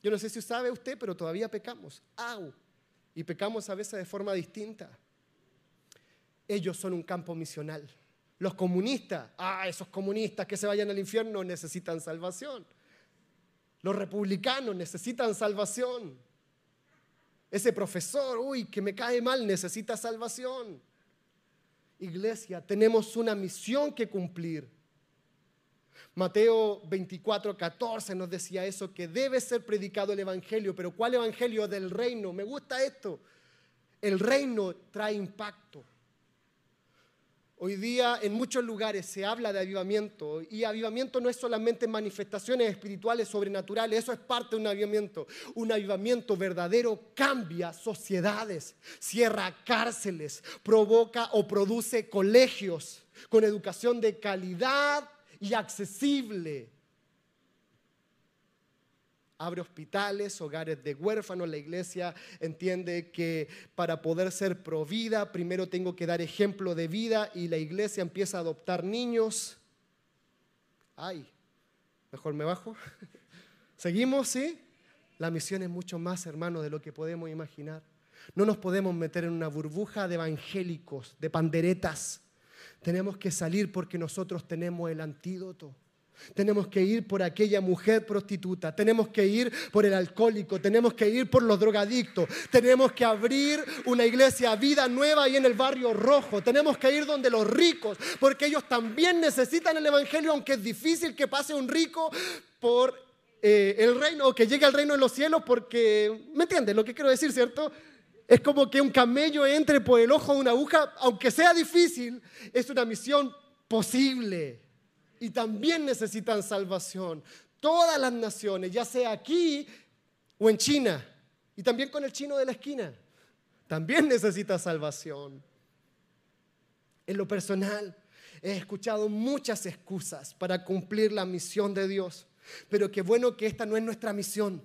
Speaker 2: Yo no sé si sabe usted, pero todavía pecamos. ¡Au! Y pecamos a veces de forma distinta. Ellos son un campo misional. Los comunistas, ah, esos comunistas que se vayan al infierno necesitan salvación. Los republicanos necesitan salvación. Ese profesor, uy, que me cae mal, necesita salvación. Iglesia, tenemos una misión que cumplir. Mateo 24, 14 nos decía eso, que debe ser predicado el Evangelio, pero ¿cuál Evangelio del reino? Me gusta esto. El reino trae impacto. Hoy día en muchos lugares se habla de avivamiento y avivamiento no es solamente manifestaciones espirituales sobrenaturales, eso es parte de un avivamiento. Un avivamiento verdadero cambia sociedades, cierra cárceles, provoca o produce colegios con educación de calidad y accesible abre hospitales, hogares de huérfanos. La iglesia entiende que para poder ser provida, primero tengo que dar ejemplo de vida y la iglesia empieza a adoptar niños. Ay, mejor me bajo. ¿Seguimos, sí? La misión es mucho más, hermano, de lo que podemos imaginar. No nos podemos meter en una burbuja de evangélicos, de panderetas. Tenemos que salir porque nosotros tenemos el antídoto. Tenemos que ir por aquella mujer prostituta, tenemos que ir por el alcohólico, tenemos que ir por los drogadictos, tenemos que abrir una iglesia vida nueva ahí en el barrio rojo, tenemos que ir donde los ricos, porque ellos también necesitan el Evangelio, aunque es difícil que pase un rico por eh, el reino o que llegue al reino de los cielos, porque, ¿me entiendes lo que quiero decir, cierto? Es como que un camello entre por el ojo de una aguja, aunque sea difícil, es una misión posible y también necesitan salvación. Todas las naciones, ya sea aquí o en China, y también con el chino de la esquina, también necesita salvación. En lo personal, he escuchado muchas excusas para cumplir la misión de Dios, pero qué bueno que esta no es nuestra misión.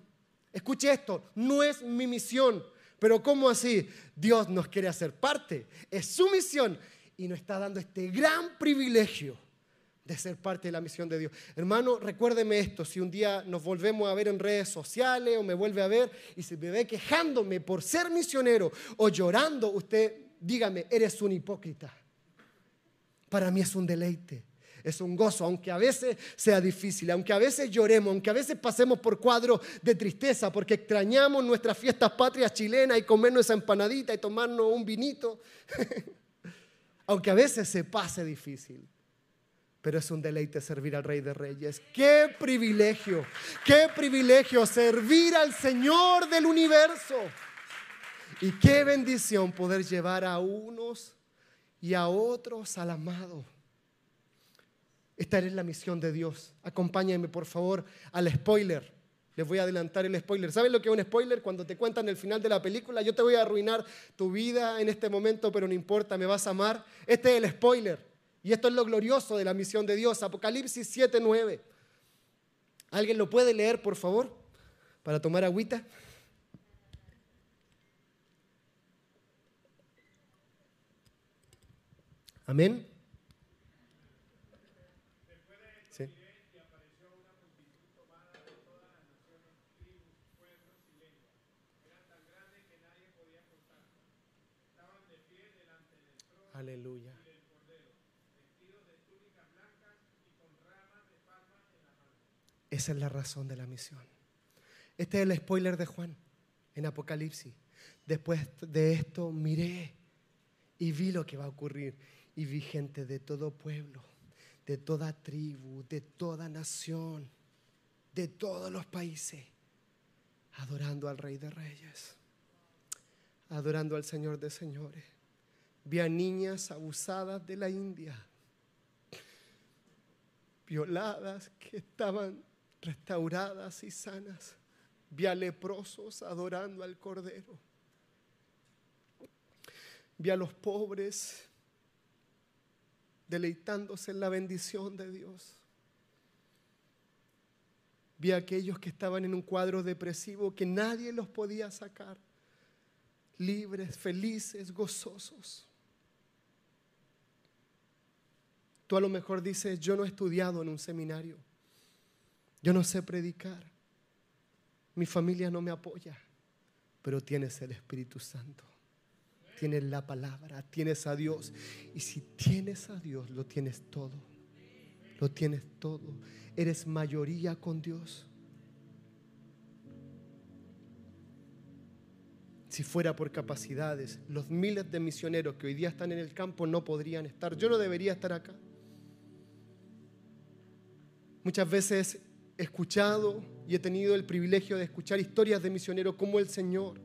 Speaker 2: Escuche esto, no es mi misión, pero ¿cómo así? Dios nos quiere hacer parte, es su misión y nos está dando este gran privilegio de ser parte de la misión de Dios. Hermano, recuérdeme esto, si un día nos volvemos a ver en redes sociales o me vuelve a ver y se me ve quejándome por ser misionero o llorando, usted dígame, eres un hipócrita. Para mí es un deleite, es un gozo, aunque a veces sea difícil, aunque a veces lloremos, aunque a veces pasemos por cuadros de tristeza porque extrañamos nuestras fiestas patrias chilenas y comernos esa empanadita y tomarnos un vinito, aunque a veces se pase difícil pero es un deleite servir al Rey de Reyes. Qué privilegio, qué privilegio servir al Señor del universo. Y qué bendición poder llevar a unos y a otros al amado. Esta es la misión de Dios. Acompáñenme por favor al spoiler. Les voy a adelantar el spoiler. ¿Saben lo que es un spoiler? Cuando te cuentan el final de la película, yo te voy a arruinar tu vida en este momento, pero no importa, me vas a amar. Este es el spoiler. Y esto es lo glorioso de la misión de Dios. Apocalipsis 7:9. ¿Alguien lo puede leer, por favor? Para tomar agüita. Amén. Aleluya. Esa es la razón de la misión. Este es el spoiler de Juan en Apocalipsis. Después de esto miré y vi lo que va a ocurrir. Y vi gente de todo pueblo, de toda tribu, de toda nación, de todos los países, adorando al Rey de Reyes, adorando al Señor de Señores. Vi a niñas abusadas de la India, violadas que estaban restauradas y sanas. Vi a leprosos adorando al Cordero. Vi a los pobres deleitándose en la bendición de Dios. Vi a aquellos que estaban en un cuadro depresivo que nadie los podía sacar, libres, felices, gozosos. Tú a lo mejor dices, yo no he estudiado en un seminario, yo no sé predicar, mi familia no me apoya, pero tienes el Espíritu Santo tienes la palabra, tienes a Dios. Y si tienes a Dios, lo tienes todo. Lo tienes todo. Eres mayoría con Dios. Si fuera por capacidades, los miles de misioneros que hoy día están en el campo no podrían estar. Yo no debería estar acá. Muchas veces escuchado y he tenido el privilegio de escuchar historias de misioneros como el Señor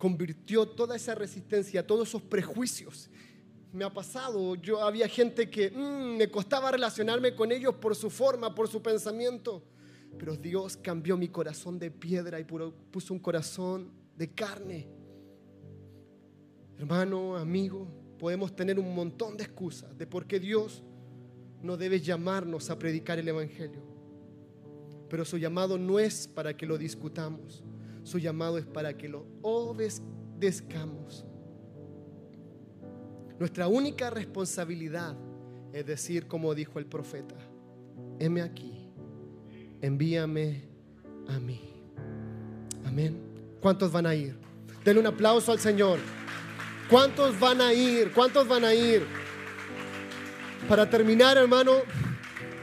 Speaker 2: convirtió toda esa resistencia, todos esos prejuicios. Me ha pasado, yo había gente que mm, me costaba relacionarme con ellos por su forma, por su pensamiento, pero Dios cambió mi corazón de piedra y puso un corazón de carne. Hermano, amigo, podemos tener un montón de excusas de por qué Dios no debe llamarnos a predicar el Evangelio. Pero su llamado no es para que lo discutamos. Su llamado es para que lo obedezcamos. Nuestra única responsabilidad es decir, como dijo el profeta, heme aquí, envíame a mí. Amén. ¿Cuántos van a ir? Denle un aplauso al Señor. ¿Cuántos van a ir? ¿Cuántos van a ir? Para terminar, hermano,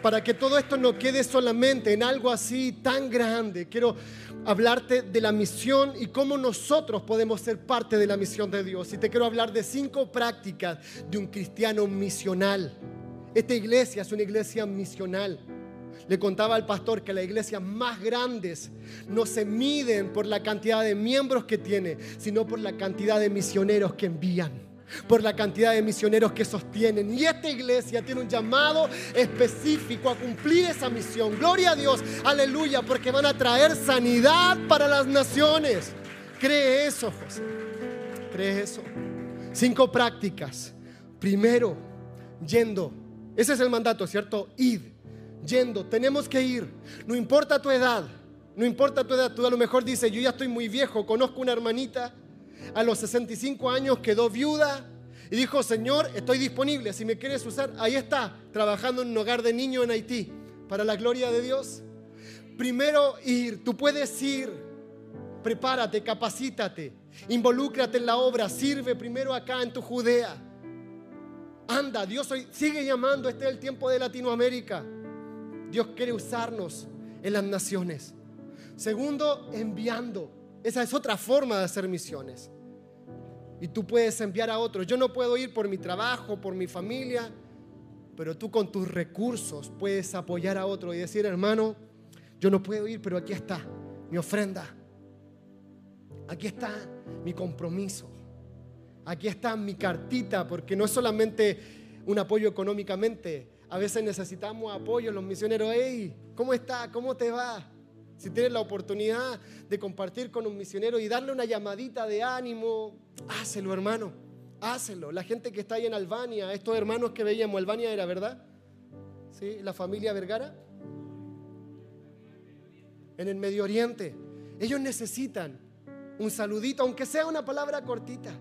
Speaker 2: para que todo esto no quede solamente en algo así tan grande, quiero hablarte de la misión y cómo nosotros podemos ser parte de la misión de Dios. Y te quiero hablar de cinco prácticas de un cristiano misional. Esta iglesia es una iglesia misional. Le contaba al pastor que las iglesias más grandes no se miden por la cantidad de miembros que tiene, sino por la cantidad de misioneros que envían por la cantidad de misioneros que sostienen. Y esta iglesia tiene un llamado específico a cumplir esa misión. Gloria a Dios, aleluya, porque van a traer sanidad para las naciones. Cree eso, José. Cree eso. Cinco prácticas. Primero, yendo. Ese es el mandato, ¿cierto? Id. Yendo. Tenemos que ir. No importa tu edad. No importa tu edad. Tú a lo mejor dices, yo ya estoy muy viejo. Conozco una hermanita a los 65 años quedó viuda y dijo, Señor, estoy disponible, si me quieres usar, ahí está, trabajando en un hogar de niños en Haití, para la gloria de Dios. Primero ir, tú puedes ir, prepárate, capacítate, involúcrate en la obra, sirve primero acá en tu Judea. Anda, Dios hoy sigue llamando, este es el tiempo de Latinoamérica. Dios quiere usarnos en las naciones. Segundo, enviando. Esa es otra forma de hacer misiones y tú puedes enviar a otros. Yo no puedo ir por mi trabajo, por mi familia, pero tú con tus recursos puedes apoyar a otro y decir, hermano, yo no puedo ir, pero aquí está mi ofrenda. Aquí está mi compromiso. Aquí está mi cartita, porque no es solamente un apoyo económicamente. A veces necesitamos apoyo los misioneros. Hey, ¿cómo está? ¿Cómo te va? Si tienes la oportunidad de compartir con un misionero y darle una llamadita de ánimo, hácelo, hermano. Hácelo. La gente que está ahí en Albania, estos hermanos que veíamos, Albania era verdad. ¿Sí? La familia Vergara. En el Medio Oriente. Ellos necesitan un saludito, aunque sea una palabra cortita.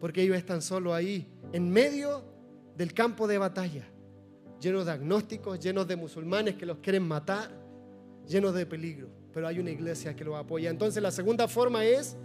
Speaker 2: Porque ellos están solo ahí, en medio del campo de batalla, llenos de agnósticos, llenos de musulmanes que los quieren matar llenos de peligro, pero hay una iglesia que lo apoya. Entonces la segunda forma es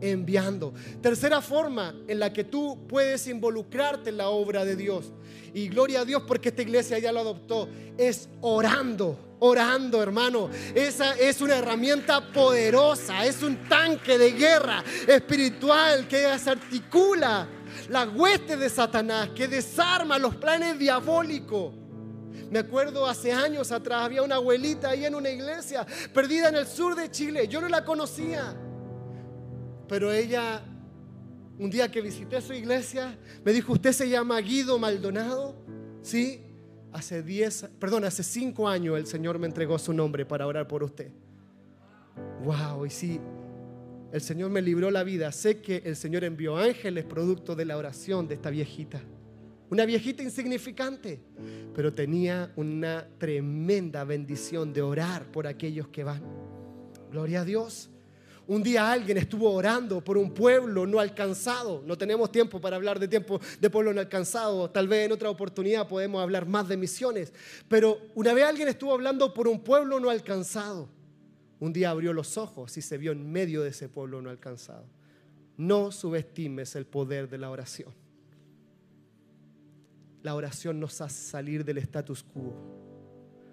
Speaker 2: enviando. Tercera forma en la que tú puedes involucrarte en la obra de Dios. Y gloria a Dios porque esta iglesia ya lo adoptó. Es orando, orando hermano. Esa es una herramienta poderosa. Es un tanque de guerra espiritual que desarticula la hueste de Satanás, que desarma los planes diabólicos. Me acuerdo hace años atrás había una abuelita ahí en una iglesia perdida en el sur de Chile. Yo no la conocía. Pero ella, un día que visité su iglesia, me dijo, ¿usted se llama Guido Maldonado? Sí, hace 10, perdón, hace 5 años el Señor me entregó su nombre para orar por usted. Wow, y sí, el Señor me libró la vida. Sé que el Señor envió ángeles producto de la oración de esta viejita. Una viejita insignificante, pero tenía una tremenda bendición de orar por aquellos que van. Gloria a Dios. Un día alguien estuvo orando por un pueblo no alcanzado. No tenemos tiempo para hablar de tiempo de pueblo no alcanzado. Tal vez en otra oportunidad podemos hablar más de misiones. Pero una vez alguien estuvo hablando por un pueblo no alcanzado. Un día abrió los ojos y se vio en medio de ese pueblo no alcanzado. No subestimes el poder de la oración. La oración nos hace salir del status quo.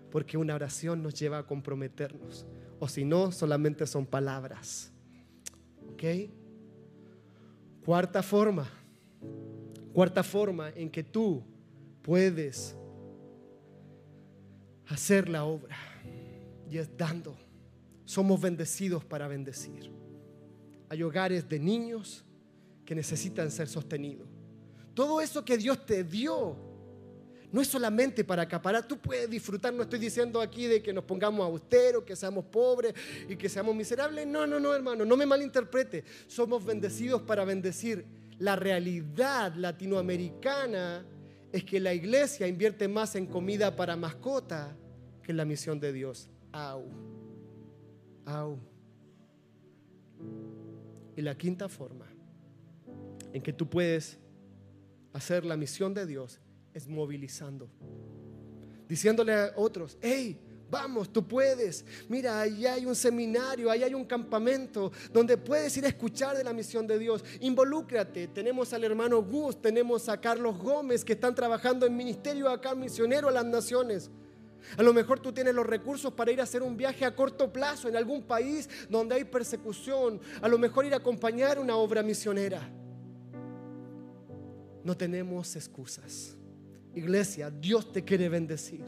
Speaker 2: Porque una oración nos lleva a comprometernos o si no, solamente son palabras. ¿Ok? Cuarta forma, cuarta forma en que tú puedes hacer la obra y es dando. Somos bendecidos para bendecir. Hay hogares de niños que necesitan ser sostenidos. Todo eso que Dios te dio no es solamente para acaparar. Tú puedes disfrutar, no estoy diciendo aquí de que nos pongamos austeros, que seamos pobres y que seamos miserables. No, no, no, hermano, no me malinterprete. Somos bendecidos para bendecir. La realidad latinoamericana es que la iglesia invierte más en comida para mascota que en la misión de Dios. Au. Au. Y la quinta forma en que tú puedes hacer la misión de Dios es movilizando. Diciéndole a otros, hey, vamos, tú puedes. Mira, ahí hay un seminario, ahí hay un campamento donde puedes ir a escuchar de la misión de Dios. Involúcrate. Tenemos al hermano Gus, tenemos a Carlos Gómez que están trabajando en ministerio acá, misionero a las naciones. A lo mejor tú tienes los recursos para ir a hacer un viaje a corto plazo en algún país donde hay persecución. A lo mejor ir a acompañar una obra misionera. No tenemos excusas. Iglesia, Dios te quiere bendecir.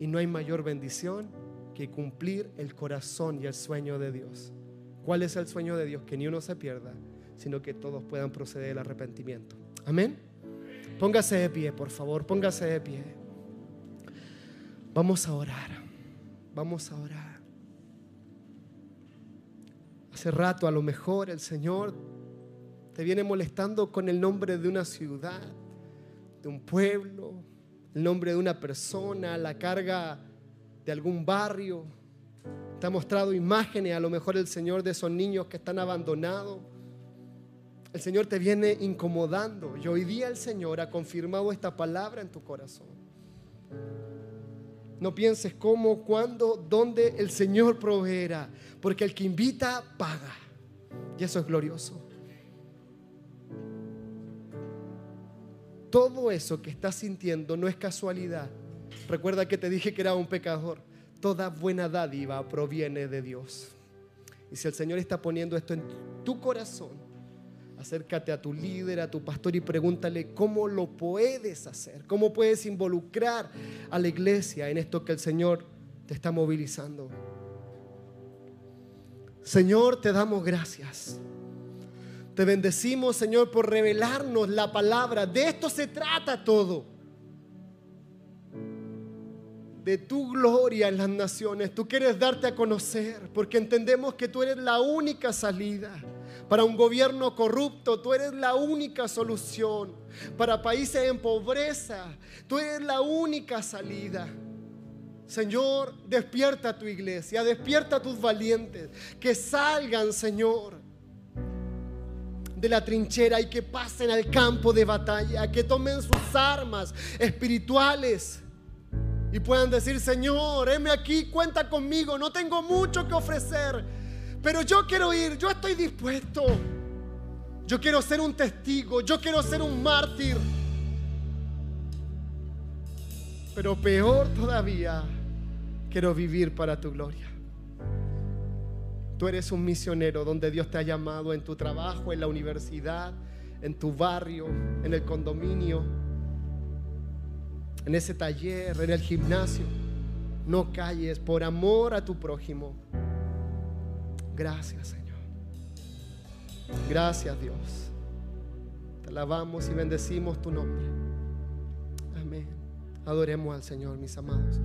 Speaker 2: Y no hay mayor bendición que cumplir el corazón y el sueño de Dios. ¿Cuál es el sueño de Dios? Que ni uno se pierda, sino que todos puedan proceder al arrepentimiento. Amén. Póngase de pie, por favor, póngase de pie. Vamos a orar. Vamos a orar. Hace rato a lo mejor el Señor te viene molestando con el nombre de una ciudad de un pueblo, el nombre de una persona, la carga de algún barrio. Te ha mostrado imágenes, a lo mejor el Señor de esos niños que están abandonados. El Señor te viene incomodando y hoy día el Señor ha confirmado esta palabra en tu corazón. No pienses cómo, cuándo, dónde el Señor proveerá, porque el que invita paga. Y eso es glorioso. Todo eso que estás sintiendo no es casualidad. Recuerda que te dije que era un pecador. Toda buena dádiva proviene de Dios. Y si el Señor está poniendo esto en tu corazón, acércate a tu líder, a tu pastor y pregúntale cómo lo puedes hacer, cómo puedes involucrar a la iglesia en esto que el Señor te está movilizando. Señor, te damos gracias. Te bendecimos, Señor, por revelarnos la palabra. De esto se trata todo. De tu gloria en las naciones. Tú quieres darte a conocer porque entendemos que tú eres la única salida. Para un gobierno corrupto, tú eres la única solución. Para países en pobreza, tú eres la única salida. Señor, despierta a tu iglesia, despierta a tus valientes, que salgan, Señor, de la trinchera y que pasen al campo de batalla, que tomen sus armas espirituales y puedan decir, Señor, heme aquí, cuenta conmigo, no tengo mucho que ofrecer, Pero yo quiero ir, yo estoy dispuesto. Yo quiero ser un testigo, yo quiero ser un mártir. Pero peor todavía, quiero vivir para tu gloria. Tú eres un misionero donde Dios te ha llamado en tu trabajo, en la universidad, en tu barrio, en el condominio, en ese taller, en el gimnasio. No calles por amor a tu prójimo. Gracias, Señor. Gracias, Dios. Te alabamos y bendecimos tu nombre. Amén. Adoremos al Señor, mis amados.